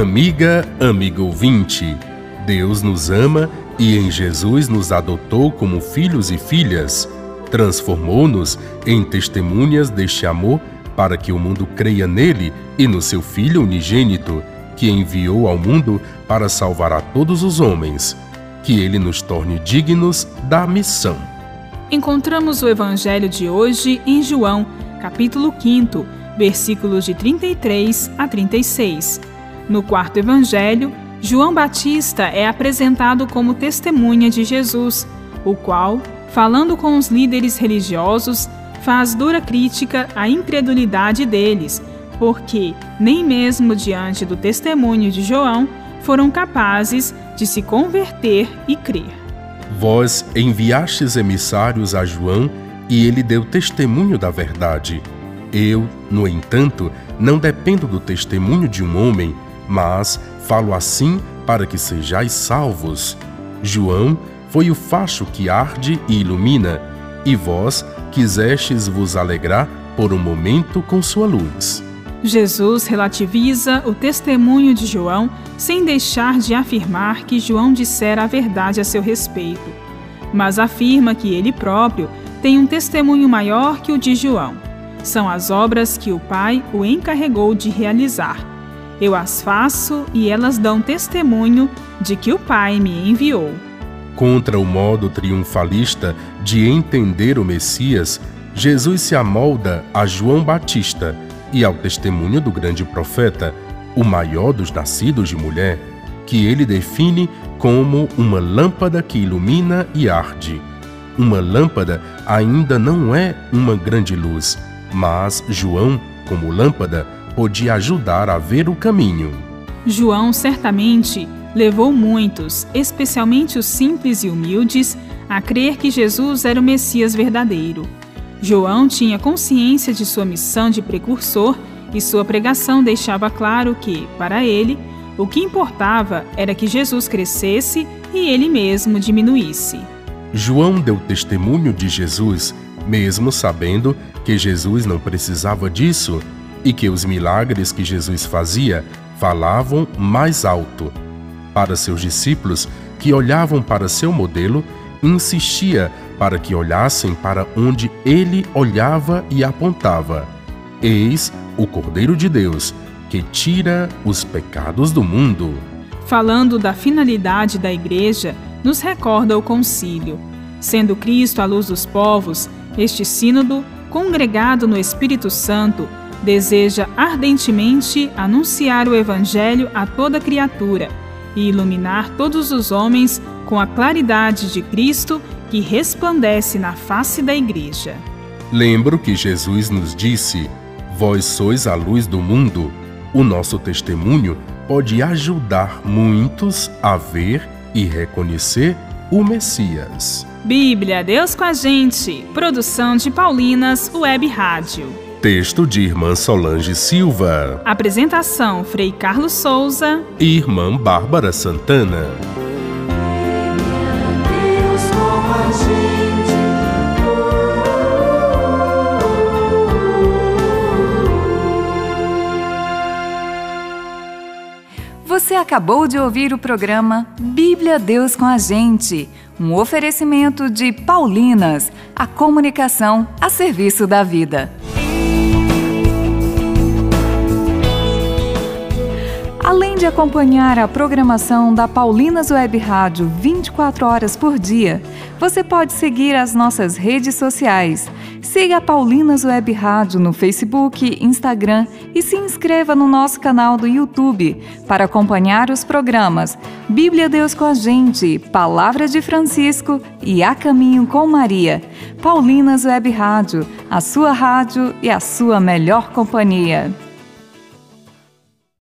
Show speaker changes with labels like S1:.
S1: Amiga, amigo ouvinte, Deus nos ama e em Jesus nos adotou como filhos e filhas. Transformou-nos em testemunhas deste amor para que o mundo creia nele e no seu Filho unigênito, que enviou ao mundo para salvar a todos os homens. Que ele nos torne dignos da missão.
S2: Encontramos o evangelho de hoje em João, capítulo 5, versículos de 33 a 36. No quarto evangelho, João Batista é apresentado como testemunha de Jesus, o qual, falando com os líderes religiosos, faz dura crítica à incredulidade deles, porque, nem mesmo diante do testemunho de João, foram capazes de se converter e crer.
S1: Vós enviastes emissários a João e ele deu testemunho da verdade. Eu, no entanto, não dependo do testemunho de um homem, mas falo assim para que sejais salvos. João foi o facho que arde e ilumina, e vós quisestes vos alegrar por um momento com sua luz.
S2: Jesus relativiza o testemunho de João sem deixar de afirmar que João dissera a verdade a seu respeito, mas afirma que ele próprio tem um testemunho maior que o de João. São as obras que o Pai o encarregou de realizar. Eu as faço e elas dão testemunho de que o Pai me enviou.
S1: Contra o modo triunfalista de entender o Messias, Jesus se amolda a João Batista e ao testemunho do grande profeta, o maior dos nascidos de mulher, que ele define como uma lâmpada que ilumina e arde. Uma lâmpada ainda não é uma grande luz, mas João, como lâmpada, podia ajudar a ver o caminho.
S2: João certamente levou muitos, especialmente os simples e humildes, a crer que Jesus era o Messias verdadeiro. João tinha consciência de sua missão de precursor e sua pregação deixava claro que, para ele, o que importava era que Jesus crescesse e ele mesmo diminuísse.
S1: João deu testemunho de Jesus, mesmo sabendo que Jesus não precisava disso e que os milagres que Jesus fazia falavam mais alto. Para seus discípulos, que olhavam para seu modelo, insistia para que olhassem para onde ele olhava e apontava. Eis o Cordeiro de Deus, que tira os pecados do mundo.
S2: Falando da finalidade da Igreja, nos recorda o concílio. Sendo Cristo a luz dos povos, este Sínodo, congregado no Espírito Santo, deseja ardentemente anunciar o Evangelho a toda criatura e iluminar todos os homens com a claridade de Cristo que resplandece na face da Igreja.
S1: Lembro que Jesus nos disse: Vós sois a luz do mundo. O nosso testemunho pode ajudar muitos a ver e reconhecer o Messias.
S2: Bíblia, Deus com a gente. Produção de Paulinas Web Rádio.
S1: Texto de Irmã Solange Silva.
S2: Apresentação: Frei Carlos Souza
S1: e Irmã Bárbara Santana.
S3: Você acabou de ouvir o programa Bíblia Deus com a Gente, um oferecimento de Paulinas, a comunicação a serviço da vida. Além de acompanhar a programação da Paulinas Web Rádio 24 horas por dia, você pode seguir as nossas redes sociais. Siga a Paulinas Web Rádio no Facebook, Instagram e se inscreva no nosso canal do YouTube para acompanhar os programas Bíblia Deus com a Gente, Palavra de Francisco e A Caminho com Maria. Paulinas Web Rádio, a sua rádio e a sua melhor companhia.